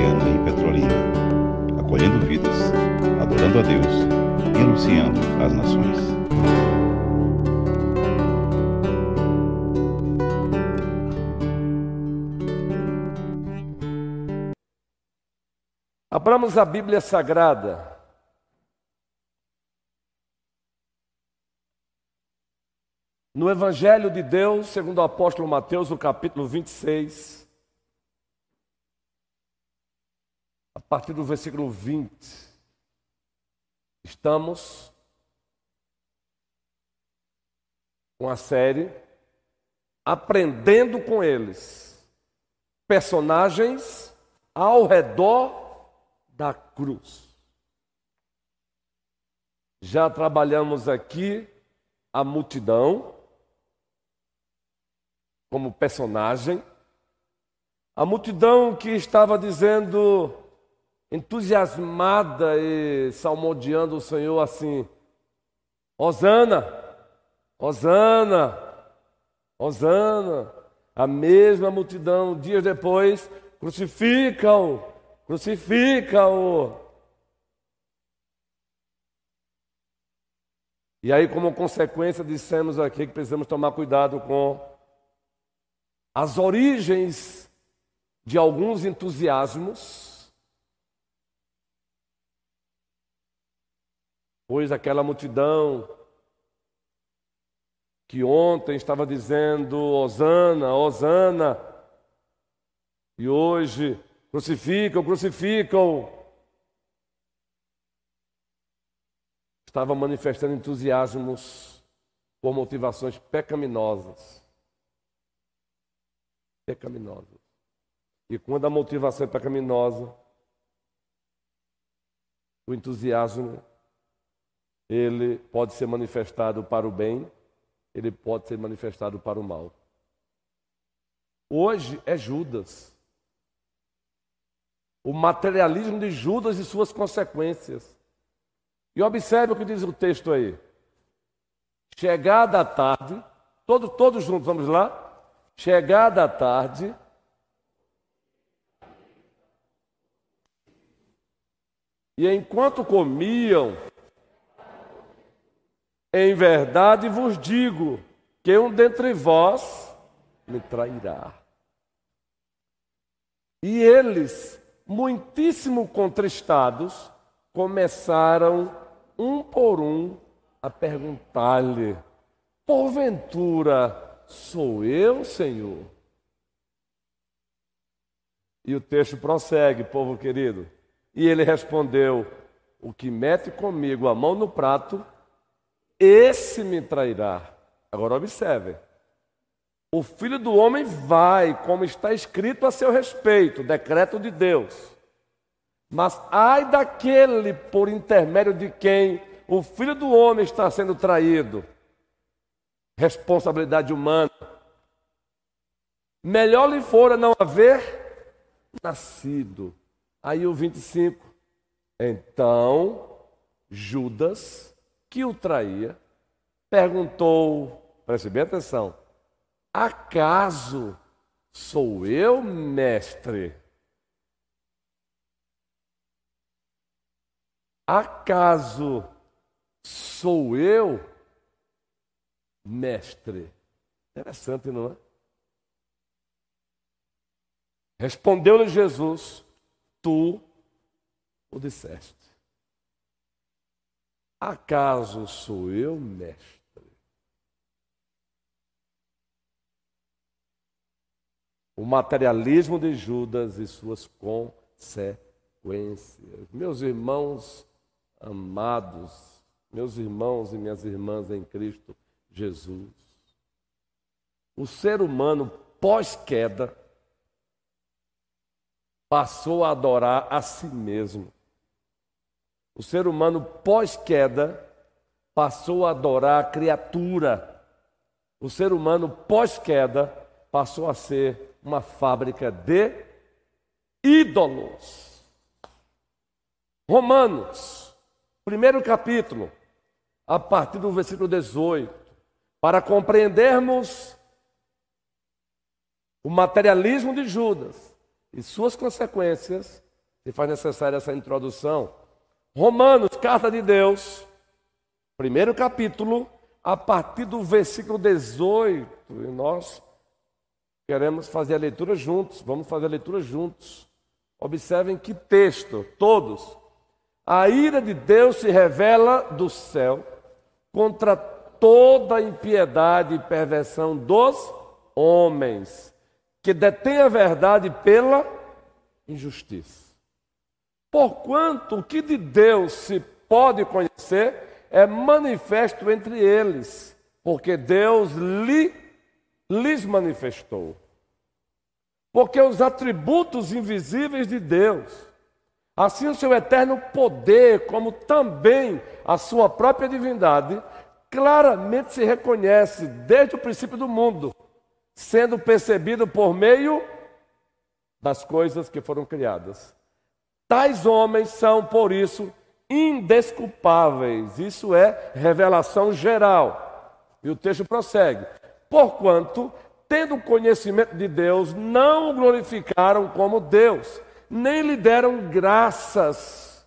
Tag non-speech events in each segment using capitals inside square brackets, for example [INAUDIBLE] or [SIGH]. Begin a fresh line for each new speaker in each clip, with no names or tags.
em Petrolina, acolhendo vidas, adorando a Deus e anunciando as nações.
Abramos a Bíblia Sagrada. No Evangelho de Deus, segundo o apóstolo Mateus, no capítulo 26, a partir do versículo 20, estamos com a série Aprendendo com eles, personagens ao redor da cruz. Já trabalhamos aqui a multidão como personagem, a multidão que estava dizendo, entusiasmada e salmodiando o Senhor assim: Hosana, Hosana, Hosana. A mesma multidão, dias depois, crucifica-o, crucifica-o. E aí, como consequência, dissemos aqui que precisamos tomar cuidado com as origens de alguns entusiasmos, pois aquela multidão que ontem estava dizendo Osana, Osana, e hoje crucificam, crucificam, estava manifestando entusiasmos por motivações pecaminosas pecaminosas. E quando a motivação é pecaminosa, o entusiasmo ele pode ser manifestado para o bem, ele pode ser manifestado para o mal. Hoje é Judas. O materialismo de Judas e suas consequências. E observe o que diz o texto aí. Chegada a tarde, todos, todos juntos, vamos lá? Chegada a tarde, e enquanto comiam, em verdade vos digo que um dentre vós me trairá. E eles, muitíssimo contristados, começaram um por um a perguntar-lhe: porventura, Sou eu, Senhor. E o texto prossegue, povo querido. E ele respondeu: O que mete comigo a mão no prato, esse me trairá. Agora observe. O filho do homem vai, como está escrito a seu respeito, decreto de Deus. Mas ai daquele por intermédio de quem o filho do homem está sendo traído responsabilidade humana. Melhor lhe fora não haver nascido. Aí o 25. Então, Judas, que o traía, perguntou, preste bem atenção, acaso sou eu, mestre? Acaso sou eu, mestre. Interessante, não é? Respondeu-lhe Jesus: Tu o disseste. Acaso sou eu, mestre? O materialismo de Judas e suas consequências. Meus irmãos amados, meus irmãos e minhas irmãs em Cristo, Jesus. O ser humano pós-queda passou a adorar a si mesmo. O ser humano pós-queda passou a adorar a criatura. O ser humano pós-queda passou a ser uma fábrica de ídolos. Romanos, primeiro capítulo, a partir do versículo 18. Para compreendermos o materialismo de Judas e suas consequências, se faz necessária essa introdução. Romanos, carta de Deus, primeiro capítulo, a partir do versículo 18. E nós queremos fazer a leitura juntos, vamos fazer a leitura juntos. Observem que texto, todos. A ira de Deus se revela do céu contra toda impiedade e perversão dos homens, que detêm a verdade pela injustiça. Porquanto o que de Deus se pode conhecer é manifesto entre eles, porque Deus lhe, lhes manifestou. Porque os atributos invisíveis de Deus, assim o seu eterno poder, como também a sua própria divindade, claramente se reconhece desde o princípio do mundo, sendo percebido por meio das coisas que foram criadas. Tais homens são, por isso, indesculpáveis. Isso é revelação geral. E o texto prossegue: Porquanto, tendo conhecimento de Deus, não o glorificaram como Deus, nem lhe deram graças.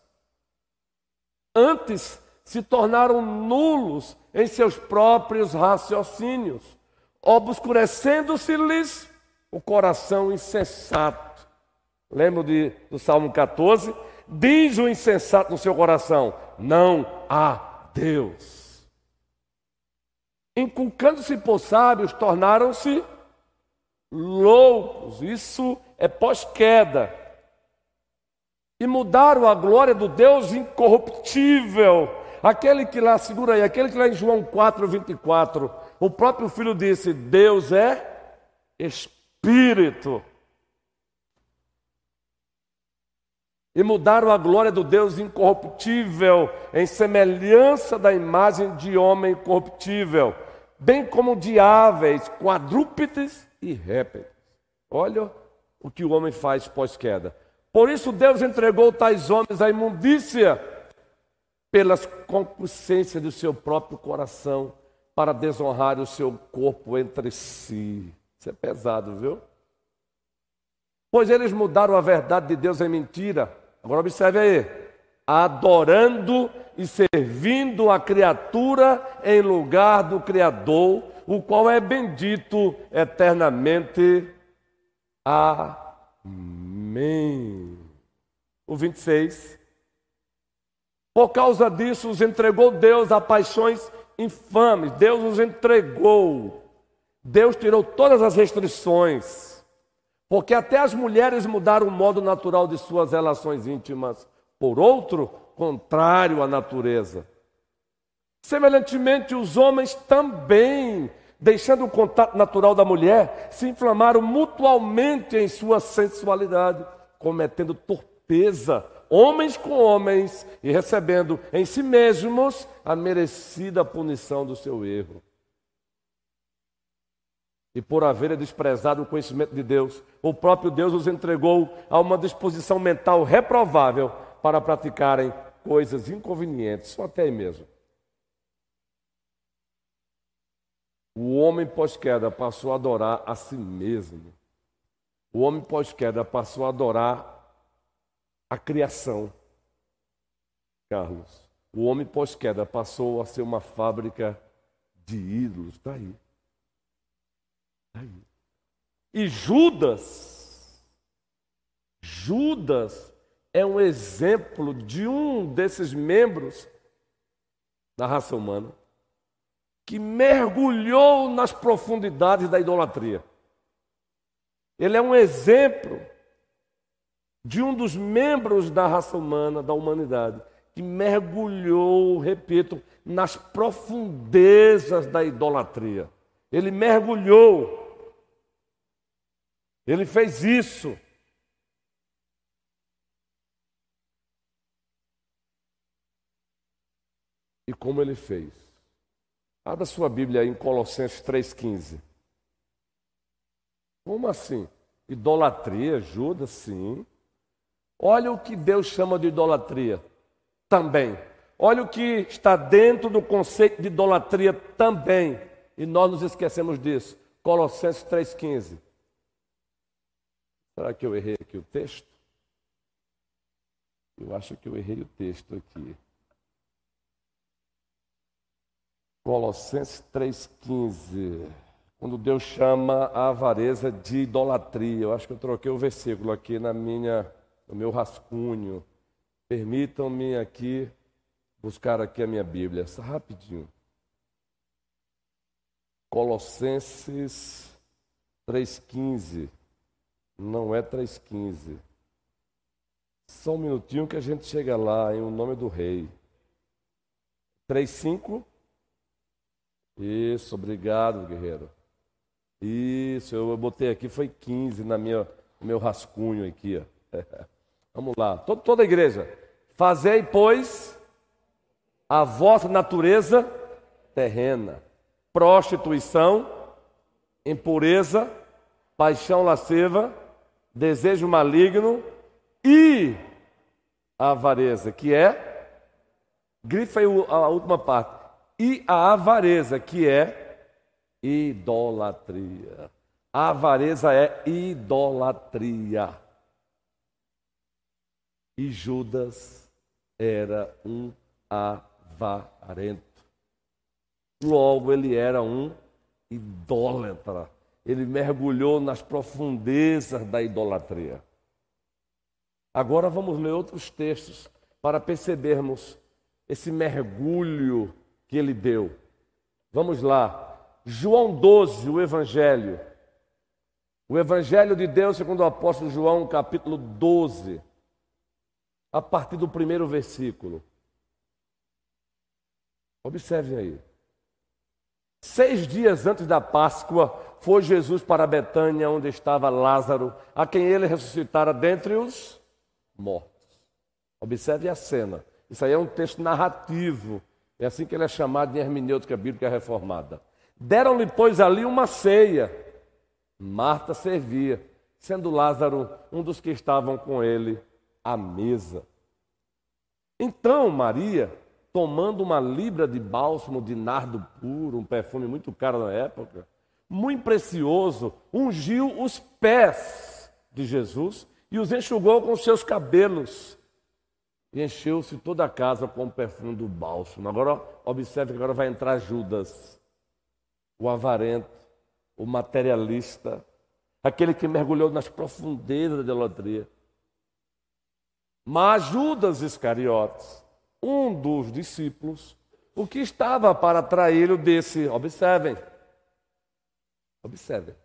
Antes, se tornaram nulos em seus próprios raciocínios, obscurecendo-se-lhes o coração insensato. Lembro de, do Salmo 14? Diz o insensato no seu coração: Não há Deus. Inculcando-se por sábios, tornaram-se loucos. Isso é pós-queda. E mudaram a glória do Deus incorruptível. Aquele que lá, segura aí, aquele que lá em João 4, 24, o próprio filho disse: Deus é Espírito. E mudaram a glória do Deus incorruptível, em semelhança da imagem de homem corruptível, bem como de aves, quadrúpedes e répteis. Olha o que o homem faz pós-queda. Por isso Deus entregou tais homens à imundícia, pelas concupiscências do seu próprio coração, para desonrar o seu corpo entre si. Isso é pesado, viu? Pois eles mudaram a verdade de Deus em mentira Agora observe aí. Adorando e servindo a criatura em lugar do Criador, o qual é bendito eternamente. Amém. O 26. Por causa disso, os entregou Deus a paixões infames. Deus os entregou. Deus tirou todas as restrições. Porque até as mulheres mudaram o modo natural de suas relações íntimas por outro, contrário à natureza. Semelhantemente, os homens também, deixando o contato natural da mulher, se inflamaram mutualmente em sua sensualidade, cometendo torpeza, homens com homens, e recebendo em si mesmos a merecida punição do seu erro e por haverem desprezado o conhecimento de Deus, o próprio Deus os entregou a uma disposição mental reprovável para praticarem coisas inconvenientes, só até aí mesmo. O homem pós-queda passou a adorar a si mesmo. O homem pós-queda passou a adorar a criação. Carlos, o homem pós-queda passou a ser uma fábrica de ídolos. Está aí. E Judas, Judas é um exemplo de um desses membros da raça humana que mergulhou nas profundidades da idolatria. Ele é um exemplo de um dos membros da raça humana, da humanidade, que mergulhou, repito, nas profundezas da idolatria. Ele mergulhou ele fez isso. E como ele fez? Abra sua Bíblia aí em Colossenses 3,15. Como assim? Idolatria, Judas, sim. Olha o que Deus chama de idolatria também. Olha o que está dentro do conceito de idolatria também. E nós nos esquecemos disso. Colossenses 3,15. 15. Será que eu errei aqui o texto? Eu acho que eu errei o texto aqui. Colossenses 3,15. Quando Deus chama a avareza de idolatria. Eu acho que eu troquei o versículo aqui na minha, no meu rascunho. Permitam-me aqui buscar aqui a minha Bíblia, só rapidinho. Colossenses 3,15. Não é 3,15. Só um minutinho que a gente chega lá, em o nome do rei. 3,5. Isso, obrigado, guerreiro. Isso, eu botei aqui, foi 15 na minha, no meu rascunho aqui. Ó. [LAUGHS] Vamos lá, toda, toda a igreja. Fazei, pois, a vossa natureza terrena, prostituição, impureza, paixão lasciva, desejo maligno e avareza, que é, grifa aí a última parte, e a avareza, que é idolatria. A avareza é idolatria. E Judas era um avarento. Logo, ele era um idólatra. Ele mergulhou nas profundezas da idolatria. Agora vamos ler outros textos para percebermos esse mergulho que ele deu. Vamos lá. João 12, o Evangelho. O Evangelho de Deus, segundo o apóstolo João, capítulo 12, a partir do primeiro versículo. Observem aí. Seis dias antes da Páscoa, foi Jesus para Betânia, onde estava Lázaro, a quem ele ressuscitara dentre os mortos. Observe a cena. Isso aí é um texto narrativo. É assim que ele é chamado em hermenêutica bíblica reformada. Deram-lhe, pois, ali uma ceia. Marta servia, sendo Lázaro um dos que estavam com ele à mesa. Então Maria, tomando uma libra de bálsamo de nardo puro, um perfume muito caro na época, muito precioso, ungiu os pés de Jesus e os enxugou com seus cabelos. E encheu-se toda a casa com o perfume do bálsamo. Agora, observe que agora vai entrar Judas, o avarento, o materialista, aquele que mergulhou nas profundezas da idolatria. Mas Judas Iscariotes, um dos discípulos, o que estava para traí-lo desse, observem, observem,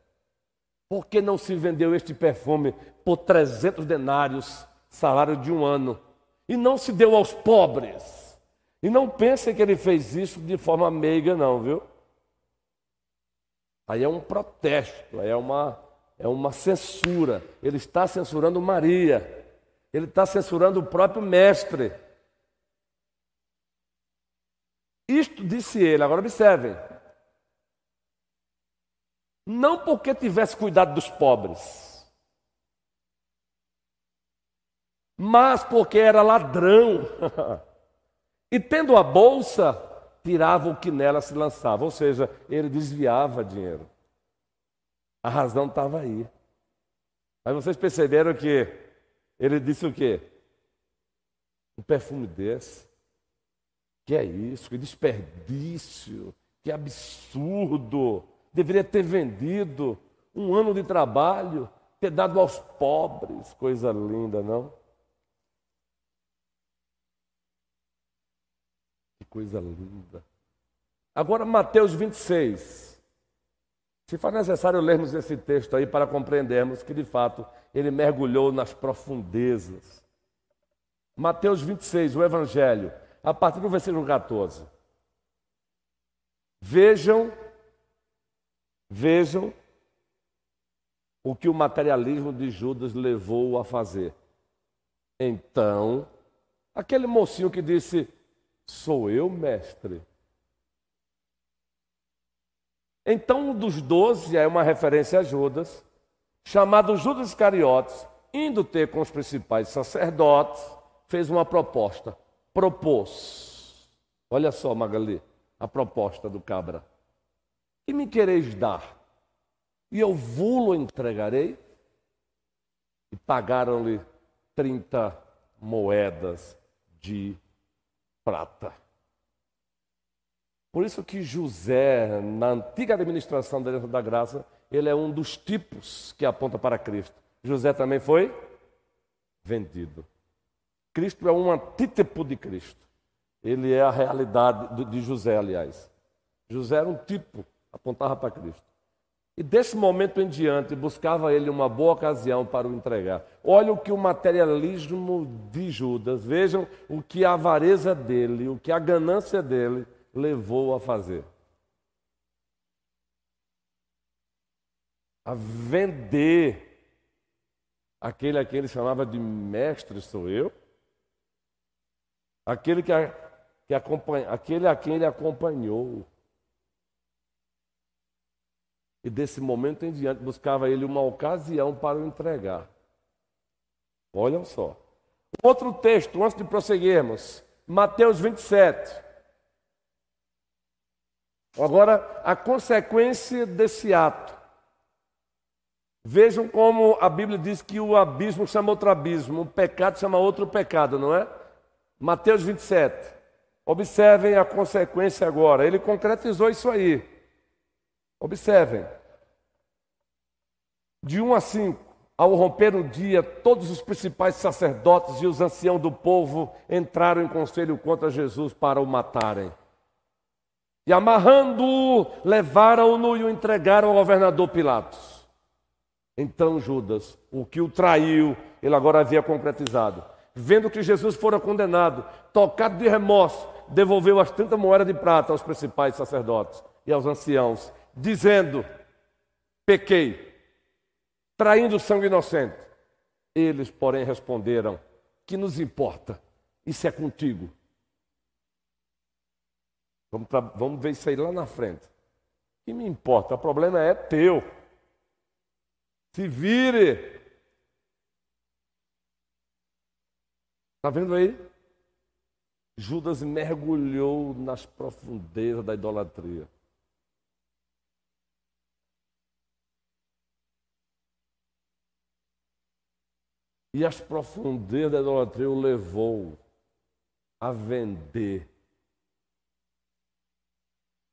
por que não se vendeu este perfume por 300 denários, salário de um ano, e não se deu aos pobres? E não pensem que ele fez isso de forma meiga, não, viu? Aí é um protesto, aí é uma, é uma censura. Ele está censurando Maria. Ele está censurando o próprio mestre. Isto disse ele, agora observem. Não porque tivesse cuidado dos pobres, mas porque era ladrão. [LAUGHS] e tendo a bolsa, tirava o que nela se lançava, ou seja, ele desviava dinheiro. A razão estava aí. Mas vocês perceberam que ele disse o quê? Um perfume desse. Que é isso? Que desperdício. Que absurdo. Deveria ter vendido um ano de trabalho, ter dado aos pobres. Coisa linda, não? Que coisa linda. Agora, Mateus 26. Se for necessário lermos esse texto aí para compreendermos que, de fato, ele mergulhou nas profundezas. Mateus 26, o Evangelho, a partir do versículo 14. Vejam, vejam o que o materialismo de Judas levou a fazer. Então, aquele mocinho que disse: Sou eu, mestre. Então, um dos doze é uma referência a Judas, chamado Judas Iscariotes, indo ter com os principais sacerdotes, fez uma proposta. Propôs. Olha só, Magali, a proposta do cabra. Que me quereis dar? E eu vulo entregarei. E pagaram-lhe 30 moedas de prata. Por isso que José, na antiga administração da graça, ele é um dos tipos que aponta para Cristo. José também foi vendido. Cristo é um antítepo de Cristo. Ele é a realidade de José, aliás. José era um tipo, apontava para Cristo. E desse momento em diante, buscava ele uma boa ocasião para o entregar. Olha o que o materialismo de Judas, vejam o que a avareza dele, o que a ganância dele levou a fazer. A vender aquele a quem ele chamava de mestre sou eu, aquele, que, a, que acompanha, aquele a quem ele acompanhou. E desse momento em diante buscava ele uma ocasião para o entregar. Olham só. Outro texto, antes de prosseguirmos, Mateus 27. Agora, a consequência desse ato. Vejam como a Bíblia diz que o abismo chama outro abismo, o pecado chama outro pecado, não é? Mateus 27. Observem a consequência agora. Ele concretizou isso aí. Observem. De 1 a 5, ao romper o dia, todos os principais sacerdotes e os anciãos do povo entraram em conselho contra Jesus para o matarem. E amarrando-o, levaram-no e o entregaram ao governador Pilatos. Então Judas, o que o traiu, ele agora havia concretizado. Vendo que Jesus fora condenado, tocado de remorso, devolveu as 30 moedas de prata aos principais sacerdotes e aos anciãos, dizendo: Pequei, traindo sangue inocente. Eles, porém, responderam: Que nos importa? Isso é contigo. Vamos, vamos ver isso aí lá na frente. Que me importa? O problema é teu. Se vire. Está vendo aí? Judas mergulhou nas profundezas da idolatria. E as profundezas da idolatria o levou a vender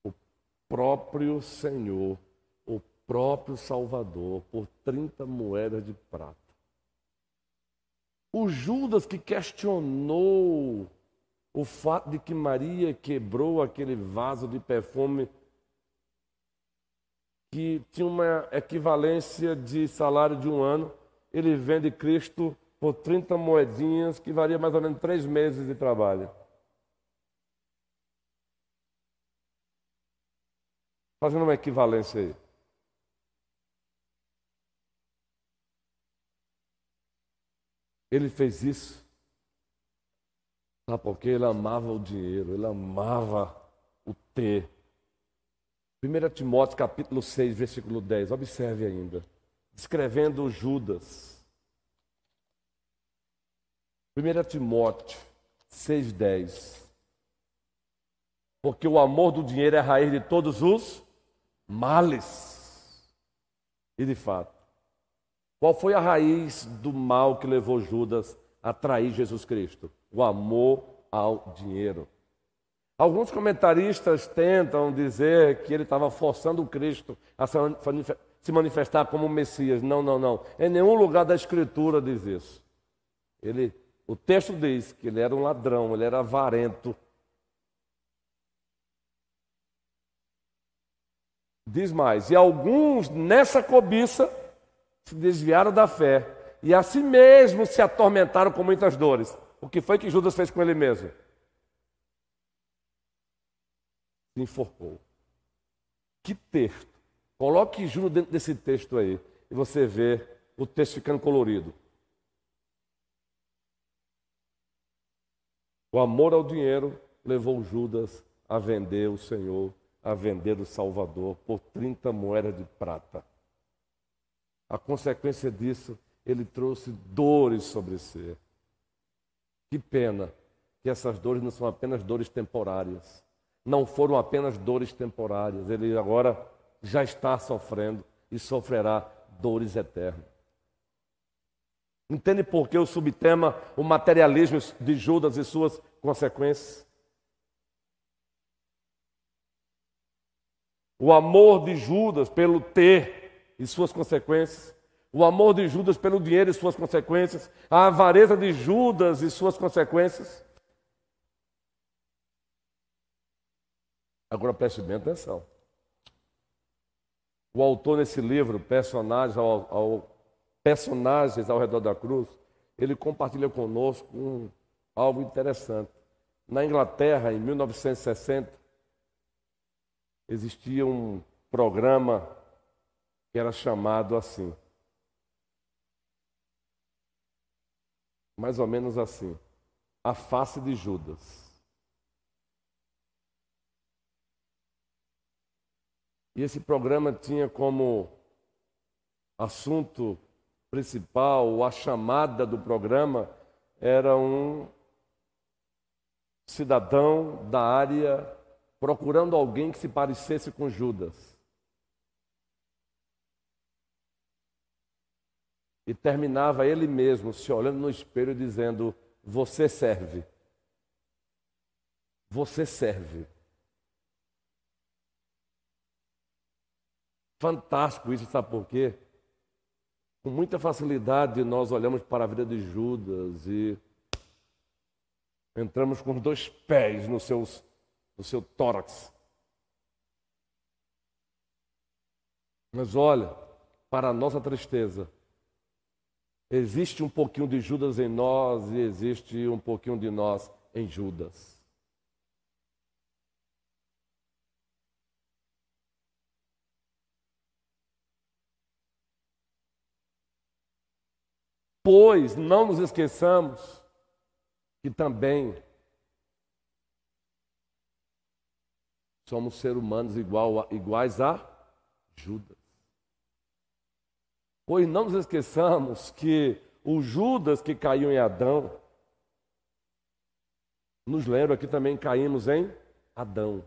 o próprio Senhor, o próprio Salvador, por 30 moedas de prata. O Judas que questionou o fato de que Maria quebrou aquele vaso de perfume que tinha uma equivalência de salário de um ano ele vende Cristo por 30 moedinhas, que varia mais ou menos três meses de trabalho. Fazendo uma equivalência aí. Ele fez isso. Sabe por quê? Ele amava o dinheiro, ele amava o ter. 1 Timóteo capítulo 6, versículo 10. Observe ainda descrevendo Judas. 1 Timóteo 6,10. Porque o amor do dinheiro é a raiz de todos os males. E de fato, qual foi a raiz do mal que levou Judas a trair Jesus Cristo? O amor ao dinheiro. Alguns comentaristas tentam dizer que ele estava forçando o Cristo a se manifestar como Messias. Não, não, não. Em nenhum lugar da Escritura diz isso. Ele, o texto diz que ele era um ladrão, ele era avarento. Diz mais: e alguns nessa cobiça se desviaram da fé e a si mesmo se atormentaram com muitas dores. O que foi que Judas fez com ele mesmo? Se enforcou. Que texto. Coloque Juno dentro desse texto aí e você vê o texto ficando colorido. O amor ao dinheiro levou Judas a vender o Senhor, a vender o Salvador por 30 moedas de prata. A consequência disso, ele trouxe dores sobre si. Que pena que essas dores não são apenas dores temporárias. Não foram apenas dores temporárias. Ele agora já está sofrendo e sofrerá dores eternas. Entende por que o subtema o materialismo de Judas e suas consequências? O amor de Judas pelo ter e suas consequências. O amor de Judas pelo dinheiro e suas consequências. A avareza de Judas e suas consequências. Agora preste bem atenção. O autor desse livro, Personagens ao, ao, Personagens ao Redor da Cruz, ele compartilha conosco um, algo interessante. Na Inglaterra, em 1960, existia um programa que era chamado assim. Mais ou menos assim. A face de Judas. E esse programa tinha como assunto principal, a chamada do programa, era um cidadão da área procurando alguém que se parecesse com Judas. E terminava ele mesmo se olhando no espelho dizendo: Você serve. Você serve. Fantástico isso, sabe por quê? Com muita facilidade nós olhamos para a vida de Judas e entramos com dois pés no, seus, no seu tórax. Mas olha, para a nossa tristeza, existe um pouquinho de Judas em nós e existe um pouquinho de nós em Judas. Pois não nos esqueçamos que também somos seres humanos igual iguais a Judas. Pois não nos esqueçamos que o Judas que caiu em Adão, nos lembra que também caímos em Adão.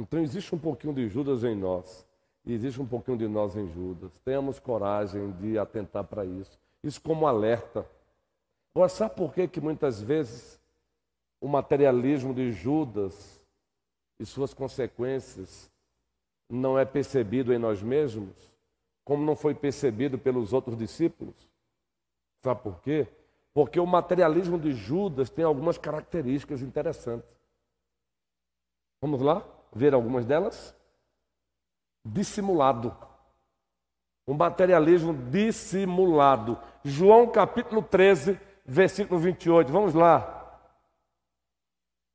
Então existe um pouquinho de Judas em nós. Existe um pouquinho de nós em Judas. Tenhamos coragem de atentar para isso. Isso como alerta. Agora, sabe por que, que muitas vezes o materialismo de Judas e suas consequências não é percebido em nós mesmos, como não foi percebido pelos outros discípulos? Sabe por quê? Porque o materialismo de Judas tem algumas características interessantes. Vamos lá ver algumas delas? Dissimulado. Um materialismo dissimulado. João capítulo 13, versículo 28. Vamos lá.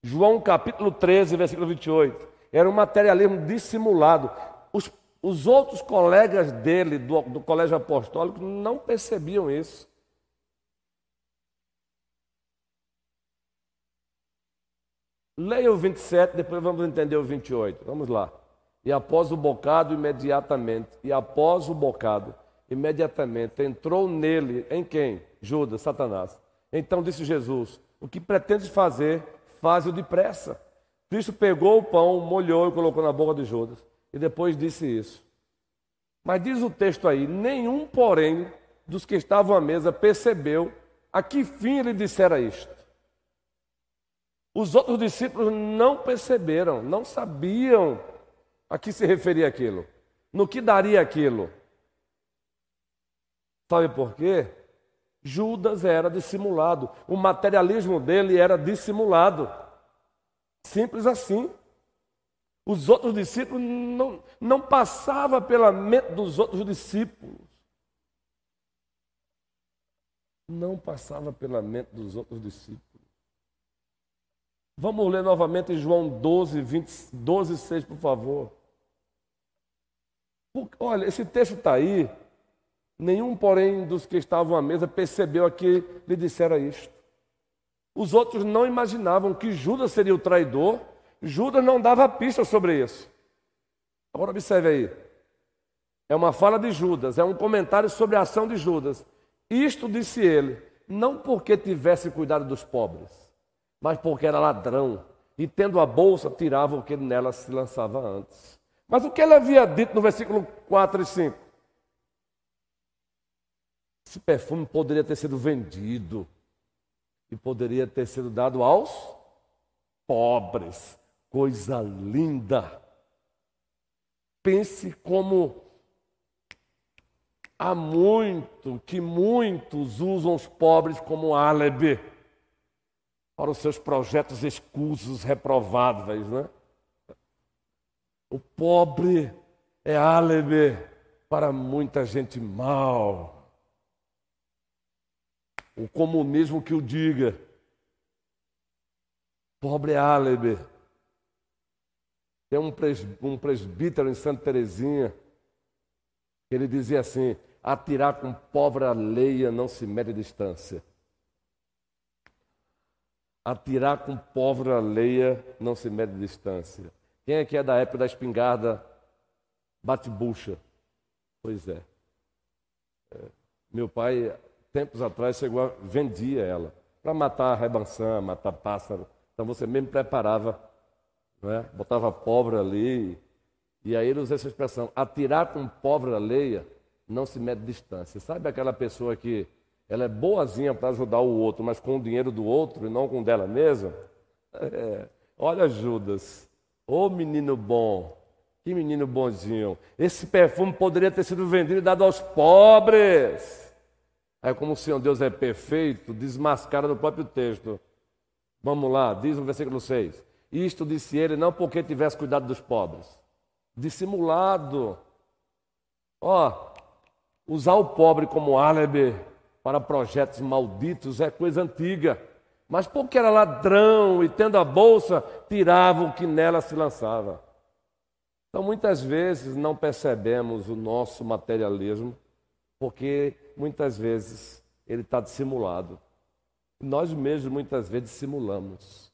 João capítulo 13, versículo 28. Era um materialismo dissimulado. Os, os outros colegas dele, do, do colégio apostólico, não percebiam isso. Leia o 27, depois vamos entender o 28. Vamos lá. E após o bocado, imediatamente, e após o bocado, imediatamente entrou nele, em quem? Judas, Satanás. Então disse Jesus: O que pretendes fazer, faz-o depressa. Cristo pegou o pão, molhou e colocou na boca de Judas. E depois disse isso. Mas diz o texto aí: nenhum, porém, dos que estavam à mesa percebeu a que fim ele dissera isto. Os outros discípulos não perceberam, não sabiam a que se referia aquilo? No que daria aquilo? Sabe por quê? Judas era dissimulado. O materialismo dele era dissimulado. Simples assim. Os outros discípulos não, não passava pela mente dos outros discípulos. Não passava pela mente dos outros discípulos. Vamos ler novamente João 12, 20, 12, 6, por favor. Olha, esse texto está aí. Nenhum, porém, dos que estavam à mesa percebeu a que lhe dissera isto. Os outros não imaginavam que Judas seria o traidor. Judas não dava pista sobre isso. Agora observe aí. É uma fala de Judas, é um comentário sobre a ação de Judas. Isto disse ele, não porque tivesse cuidado dos pobres, mas porque era ladrão e tendo a bolsa tirava o que nela se lançava antes. Mas o que ele havia dito no versículo 4 e 5? Esse perfume poderia ter sido vendido e poderia ter sido dado aos pobres. Coisa linda. Pense como há muito que muitos usam os pobres como álibi para os seus projetos escusos, reprováveis, né? O pobre é álibi para muita gente mal. O comunismo que o diga. Pobre álibi. Tem um, presbítero em Santa Terezinha que ele dizia assim: atirar com pobre alheia não se mede distância. Atirar com pobre alheia não se mede distância. Quem é que é da época da espingarda bate-bucha? Pois é. é. Meu pai tempos atrás chegou a, vendia ela para matar rebançã, matar pássaro. Então você mesmo preparava, é? botava pobre ali. E aí ele usa essa expressão: atirar com pobre alheia não se mede distância. Sabe aquela pessoa que ela é boazinha para ajudar o outro, mas com o dinheiro do outro e não com o dela mesma? É, olha Judas, ô menino bom, que menino bonzinho. Esse perfume poderia ter sido vendido e dado aos pobres. É como o Senhor Deus é perfeito, desmascara no próprio texto. Vamos lá, diz no versículo 6. Isto disse ele não porque tivesse cuidado dos pobres. Dissimulado. Ó, usar o pobre como álibi para projetos malditos é coisa antiga. Mas porque era ladrão e tendo a bolsa, tirava o que nela se lançava. Então, muitas vezes não percebemos o nosso materialismo porque muitas vezes ele está dissimulado. Nós mesmos muitas vezes dissimulamos.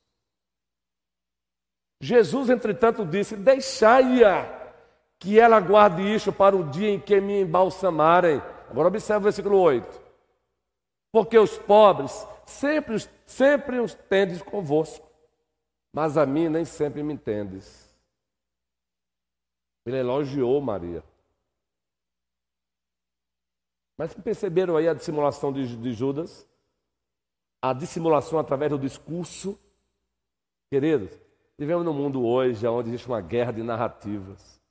Jesus, entretanto, disse: Deixai-a que ela guarde isto para o dia em que me embalsamarem. Agora observe o versículo 8. Porque os pobres sempre, sempre os tendes convosco, mas a mim nem sempre me entendes. Ele elogiou Maria. Mas perceberam aí a dissimulação de, de Judas? A dissimulação através do discurso? Queridos, vivemos num mundo hoje onde existe uma guerra de narrativas.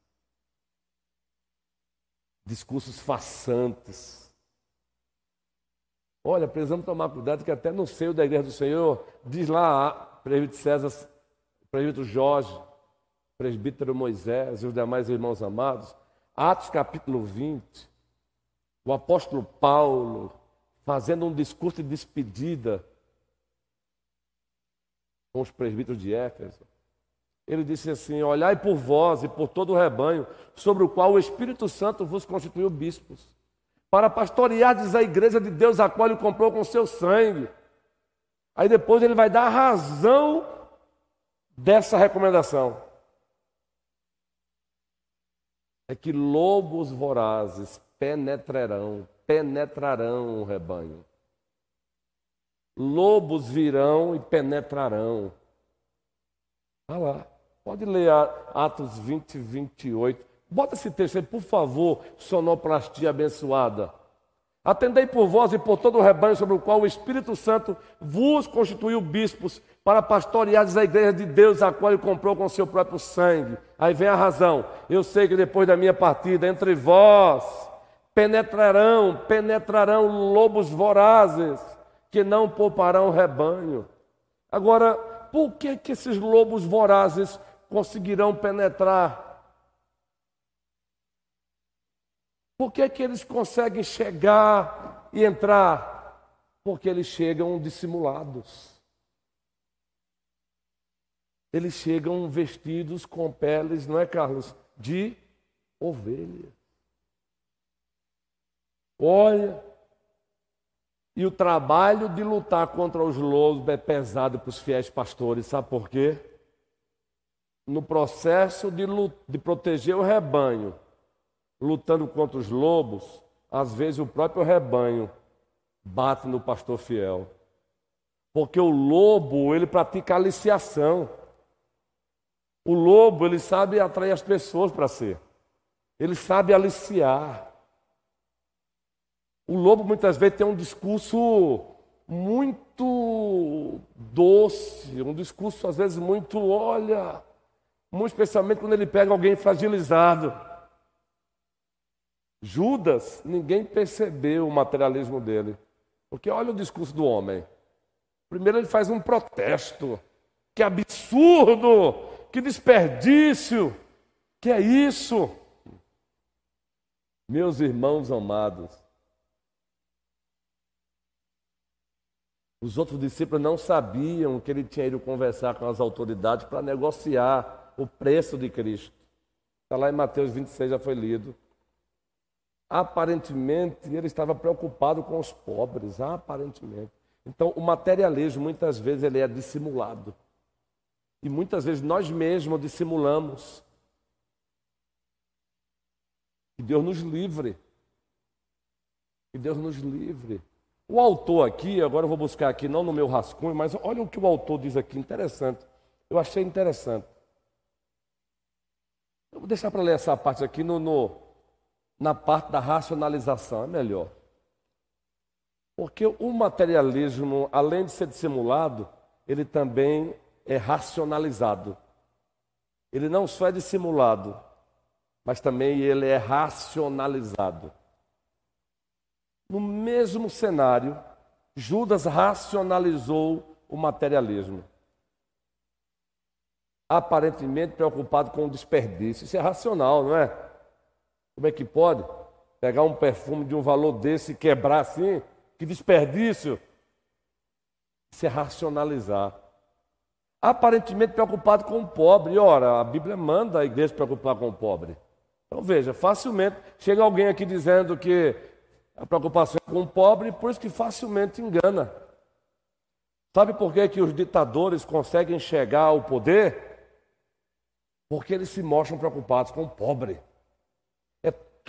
Discursos façantes. Olha, precisamos tomar cuidado que até no seio da igreja do Senhor, diz lá, presbítero César, presbítero Jorge, presbítero Moisés e os demais irmãos amados, Atos capítulo 20, o apóstolo Paulo fazendo um discurso de despedida com os presbíteros de Éfeso. Ele disse assim: Olhai por vós e por todo o rebanho, sobre o qual o Espírito Santo vos constituiu bispos, para pastoreardes a igreja de Deus, a qual ele comprou com seu sangue. Aí depois ele vai dar a razão dessa recomendação. É que lobos vorazes penetrarão, penetrarão o rebanho. Lobos virão e penetrarão. Olha lá, pode ler Atos 20, 28. Bota esse texto aí, por favor, sonoplastia abençoada. Atendei por vós e por todo o rebanho sobre o qual o Espírito Santo vos constituiu bispos para pastoreares a igreja de Deus, a qual ele comprou com seu próprio sangue. Aí vem a razão. Eu sei que depois da minha partida, entre vós penetrarão, penetrarão lobos vorazes que não pouparão o rebanho. Agora, por que, que esses lobos vorazes conseguirão penetrar? Por que, que eles conseguem chegar e entrar? Porque eles chegam dissimulados. Eles chegam vestidos com peles, não é, Carlos? De ovelha. Olha, e o trabalho de lutar contra os lobos é pesado para os fiéis pastores, sabe por quê? No processo de, de proteger o rebanho, lutando contra os lobos, às vezes o próprio rebanho bate no pastor fiel. Porque o lobo, ele pratica aliciação. O lobo, ele sabe atrair as pessoas para si. Ele sabe aliciar. O lobo muitas vezes tem um discurso muito doce, um discurso às vezes muito, olha, muito especialmente quando ele pega alguém fragilizado. Judas, ninguém percebeu o materialismo dele. Porque olha o discurso do homem. Primeiro ele faz um protesto. Que absurdo! Que desperdício! Que é isso? Meus irmãos amados, os outros discípulos não sabiam que ele tinha ido conversar com as autoridades para negociar o preço de Cristo. Está lá em Mateus 26, já foi lido. Aparentemente, ele estava preocupado com os pobres, aparentemente. Então, o materialismo, muitas vezes, ele é dissimulado. E muitas vezes nós mesmos dissimulamos. Que Deus nos livre. Que Deus nos livre. O autor aqui, agora eu vou buscar aqui, não no meu rascunho, mas olha o que o autor diz aqui, interessante. Eu achei interessante. Eu vou deixar para ler essa parte aqui no, no na parte da racionalização, é melhor. Porque o materialismo, além de ser dissimulado, ele também é racionalizado. Ele não só é dissimulado, mas também ele é racionalizado. No mesmo cenário, Judas racionalizou o materialismo. Aparentemente preocupado com o desperdício. Isso é racional, não é? Como é que pode pegar um perfume de um valor desse e quebrar assim? Que desperdício! Isso é racionalizar. Aparentemente preocupado com o pobre. Ora, a Bíblia manda a igreja preocupar com o pobre. Então veja, facilmente chega alguém aqui dizendo que a preocupação é com o pobre, por isso que facilmente engana. Sabe por que, que os ditadores conseguem chegar ao poder? Porque eles se mostram preocupados com o pobre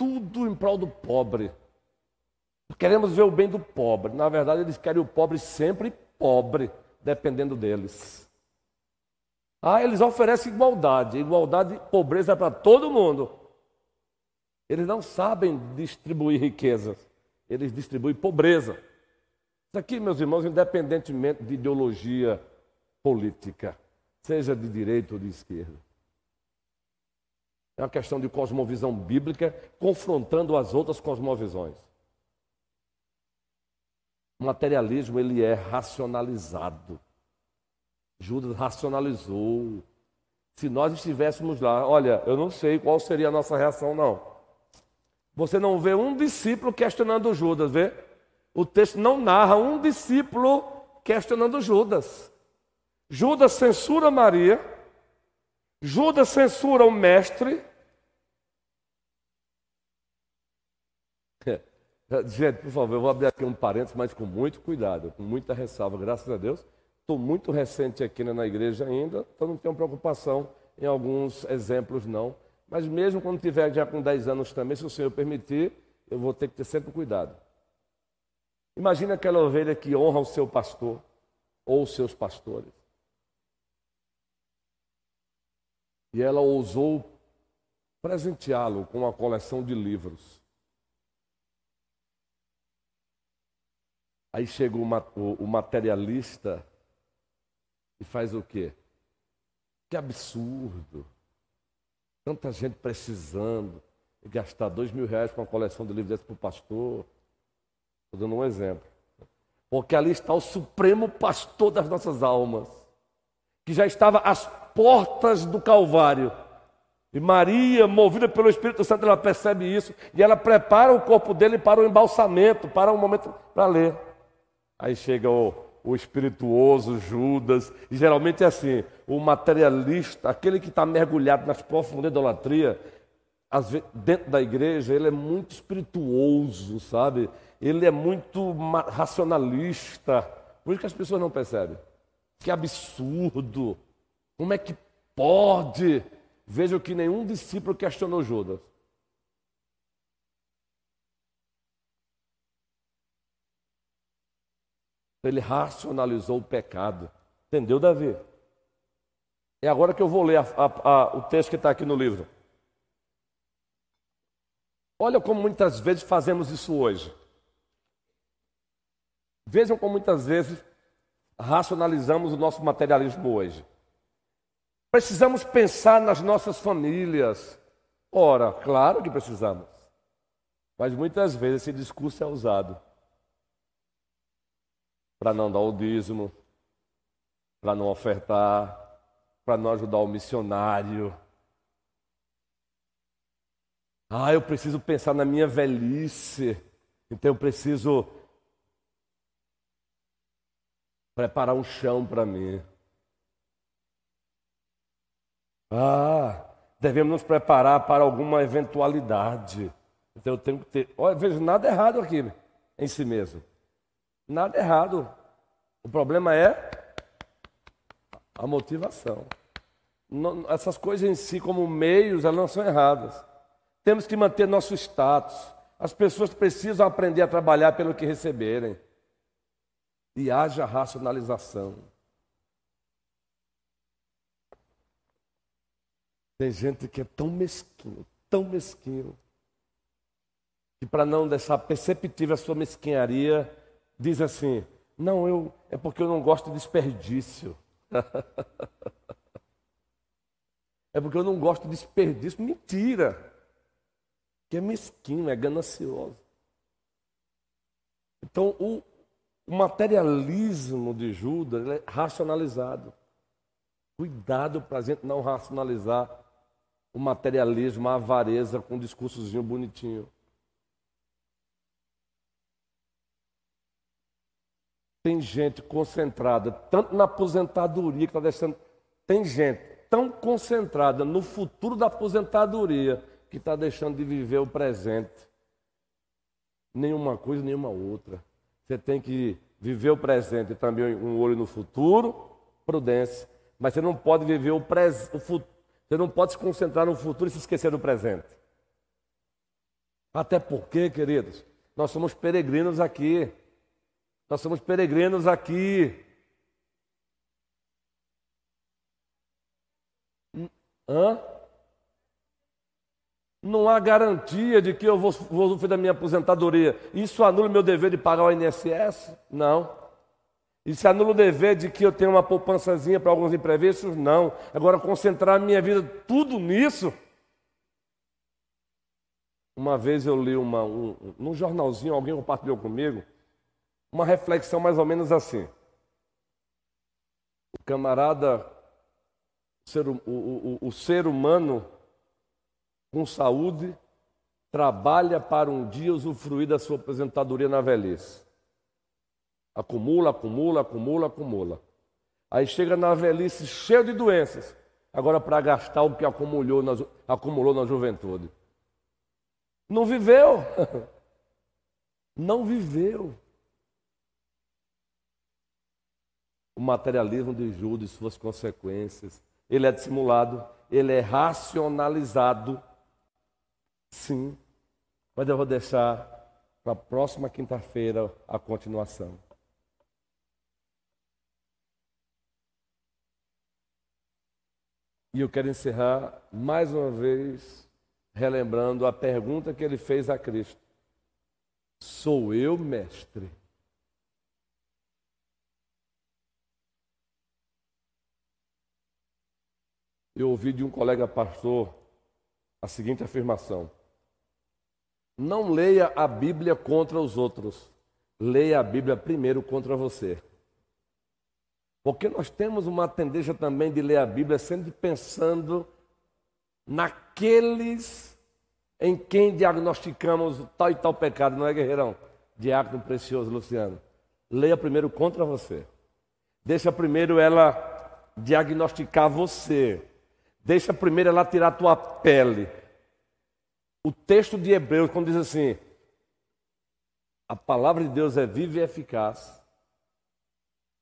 tudo em prol do pobre. Queremos ver o bem do pobre. Na verdade, eles querem o pobre sempre pobre, dependendo deles. Ah, eles oferecem igualdade. Igualdade, pobreza para todo mundo. Eles não sabem distribuir riquezas. Eles distribuem pobreza. Isso aqui, meus irmãos, independentemente de ideologia política, seja de direita ou de esquerda. É uma questão de cosmovisão bíblica confrontando as outras cosmovisões. O materialismo ele é racionalizado. Judas racionalizou. Se nós estivéssemos lá, olha, eu não sei qual seria a nossa reação, não. Você não vê um discípulo questionando Judas, vê? O texto não narra um discípulo questionando Judas. Judas censura Maria, Judas censura o mestre, [LAUGHS] Gente, por favor, eu vou abrir aqui um parênteses, mas com muito cuidado, com muita ressalva, graças a Deus. Estou muito recente aqui na igreja ainda, então não tenho preocupação em alguns exemplos, não. Mas mesmo quando tiver já com 10 anos também, se o Senhor permitir, eu vou ter que ter sempre cuidado. Imagina aquela ovelha que honra o seu pastor ou os seus pastores. E ela ousou presenteá-lo com uma coleção de livros. Aí chega o, materialista e faz o quê? Que absurdo! Tanta gente precisando e gastar dois mil reais com uma coleção de livros desse para o pastor. Estou dando um exemplo. Porque ali está o supremo pastor das nossas almas, que já estava às portas do Calvário. E Maria, movida pelo Espírito Santo, ela percebe isso e ela prepara o corpo dele para o embalsamento, para um momento para ler. Aí chega o, o espirituoso Judas, e geralmente é assim: o materialista, aquele que está mergulhado nas profundezas da idolatria, vezes, dentro da igreja, ele é muito espirituoso, sabe? Ele é muito racionalista. Por isso que as pessoas não percebem. Que absurdo! Como é que pode? Veja que nenhum discípulo questionou Judas. Ele racionalizou o pecado. Entendeu, Davi? É agora que eu vou ler a, a, a, o texto que está aqui no livro. Olha como muitas vezes fazemos isso hoje. Vejam como muitas vezes racionalizamos o nosso materialismo hoje. Precisamos pensar nas nossas famílias. Ora, claro que precisamos. Mas muitas vezes esse discurso é usado para não dar o dízimo, para não ofertar, para não ajudar o missionário. Ah, eu preciso pensar na minha velhice, então eu preciso preparar um chão para mim. Ah, devemos nos preparar para alguma eventualidade. Então eu tenho que ter. Olha, vejo nada errado aqui em si mesmo. Nada errado. O problema é a motivação. Não, essas coisas em si, como meios, elas não são erradas. Temos que manter nosso status. As pessoas precisam aprender a trabalhar pelo que receberem. E haja racionalização. Tem gente que é tão mesquinho, tão mesquinho, que para não deixar perceptível a sua mesquinharia, diz assim: Não, eu é porque eu não gosto de desperdício. [LAUGHS] é porque eu não gosto de desperdício. Mentira! Que é mesquinho, é ganancioso. Então, o, o materialismo de Judas é racionalizado. Cuidado para a gente não racionalizar o materialismo, a avareza com um discursozinho bonitinho. Tem gente concentrada tanto na aposentadoria que está deixando. Tem gente tão concentrada no futuro da aposentadoria que está deixando de viver o presente. Nenhuma coisa, nenhuma outra. Você tem que viver o presente e também um olho no futuro, prudência. Mas você não pode viver o, o futuro. Você não pode se concentrar no futuro e se esquecer do presente. Até porque, queridos, nós somos peregrinos aqui. Nós somos peregrinos aqui. Hã? Não há garantia de que eu vou, vou sofrer da minha aposentadoria. Isso anula o meu dever de pagar o INSS? Não. Isso anula o dever de que eu tenho uma poupançazinha para alguns imprevistos? Não. Agora, concentrar a minha vida tudo nisso. Uma vez eu li uma, um, num jornalzinho, alguém compartilhou comigo, uma reflexão mais ou menos assim. O camarada, o ser, o, o, o ser humano com saúde, trabalha para um dia usufruir da sua aposentadoria na velhice. Acumula, acumula, acumula, acumula. Aí chega na velhice cheio de doenças, agora para gastar o que acumulou na, acumulou na juventude. Não viveu. [LAUGHS] Não viveu. O materialismo de Judas e suas consequências. Ele é dissimulado, ele é racionalizado. Sim, mas eu vou deixar para a próxima quinta-feira a continuação. E eu quero encerrar mais uma vez relembrando a pergunta que ele fez a Cristo: Sou eu, mestre? Eu ouvi de um colega pastor a seguinte afirmação: Não leia a Bíblia contra os outros, leia a Bíblia primeiro contra você. Porque nós temos uma tendência também de ler a Bíblia sempre pensando naqueles em quem diagnosticamos tal e tal pecado, não é, guerreirão? Diácono precioso, Luciano. Leia primeiro contra você. Deixa primeiro ela diagnosticar você. Deixa primeiro ela tirar a tua pele. O texto de Hebreus, quando diz assim: a palavra de Deus é viva e eficaz.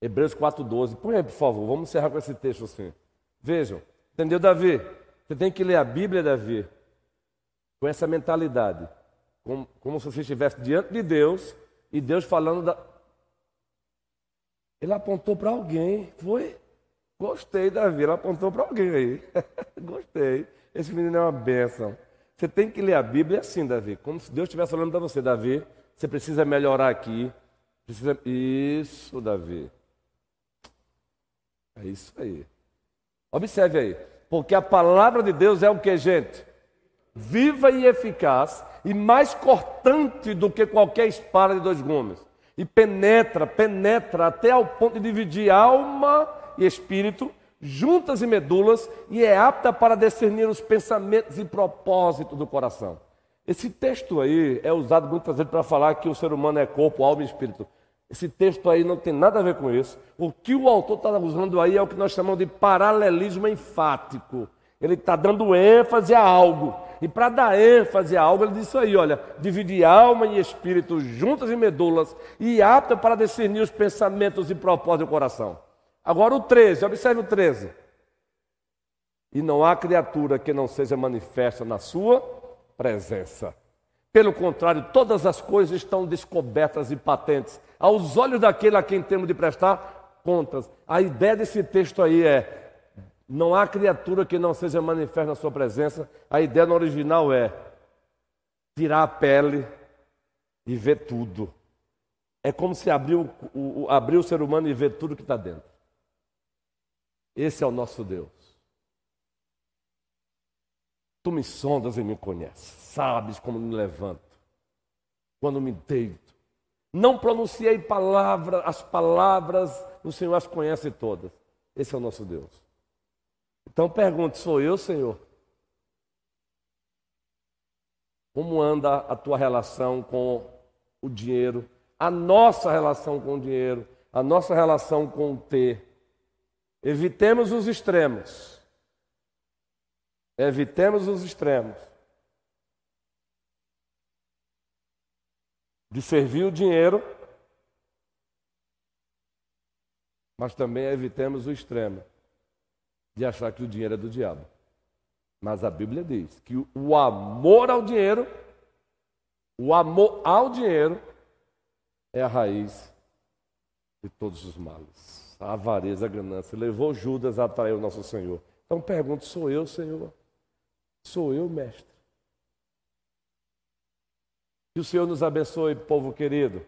Hebreus 4,12. Põe aí, por favor, vamos encerrar com esse texto assim. Vejam, entendeu, Davi? Você tem que ler a Bíblia, Davi, com essa mentalidade. Como, como se você estivesse diante de Deus e Deus falando da. Ele apontou para alguém, foi? Gostei, Davi. Ela apontou para alguém aí. [LAUGHS] Gostei. Esse menino é uma bênção. Você tem que ler a Bíblia assim, Davi. Como se Deus estivesse falando para você, Davi. Você precisa melhorar aqui. Precisa... Isso, Davi. É isso aí. Observe aí. Porque a palavra de Deus é o que, gente? Viva e eficaz e mais cortante do que qualquer espada de dois gumes. E penetra, penetra até ao ponto de dividir alma e espírito, juntas e medulas, e é apta para discernir os pensamentos e propósitos do coração. Esse texto aí é usado muitas vezes para falar que o ser humano é corpo, alma e espírito. Esse texto aí não tem nada a ver com isso. O que o autor está usando aí é o que nós chamamos de paralelismo enfático. Ele está dando ênfase a algo. E para dar ênfase a algo, ele diz isso aí: olha, dividir alma e espírito juntas e medulas, e apta para discernir os pensamentos e propósitos do coração. Agora o 13, observe o 13. E não há criatura que não seja manifesta na sua presença. Pelo contrário, todas as coisas estão descobertas e patentes aos olhos daquele a quem temos de prestar contas. A ideia desse texto aí é: não há criatura que não seja manifesta na sua presença. A ideia no original é tirar a pele e ver tudo. É como se abrir o, o, abrir o ser humano e ver tudo que está dentro. Esse é o nosso Deus. Tu me sondas e me conheces, sabes como me levanto, quando me deito. Não pronunciei palavra, as palavras, o Senhor as conhece todas. Esse é o nosso Deus. Então pergunte: sou eu, Senhor? Como anda a tua relação com o dinheiro? A nossa relação com o dinheiro, a nossa relação com o ter. Evitemos os extremos. Evitemos os extremos. De servir o dinheiro, mas também evitemos o extremo de achar que o dinheiro é do diabo. Mas a Bíblia diz que o amor ao dinheiro, o amor ao dinheiro é a raiz de todos os males a avareza, a ganância. Levou Judas a atrair o nosso Senhor. Então pergunto: sou eu, Senhor? Sou eu, mestre? Que o Senhor nos abençoe, povo querido.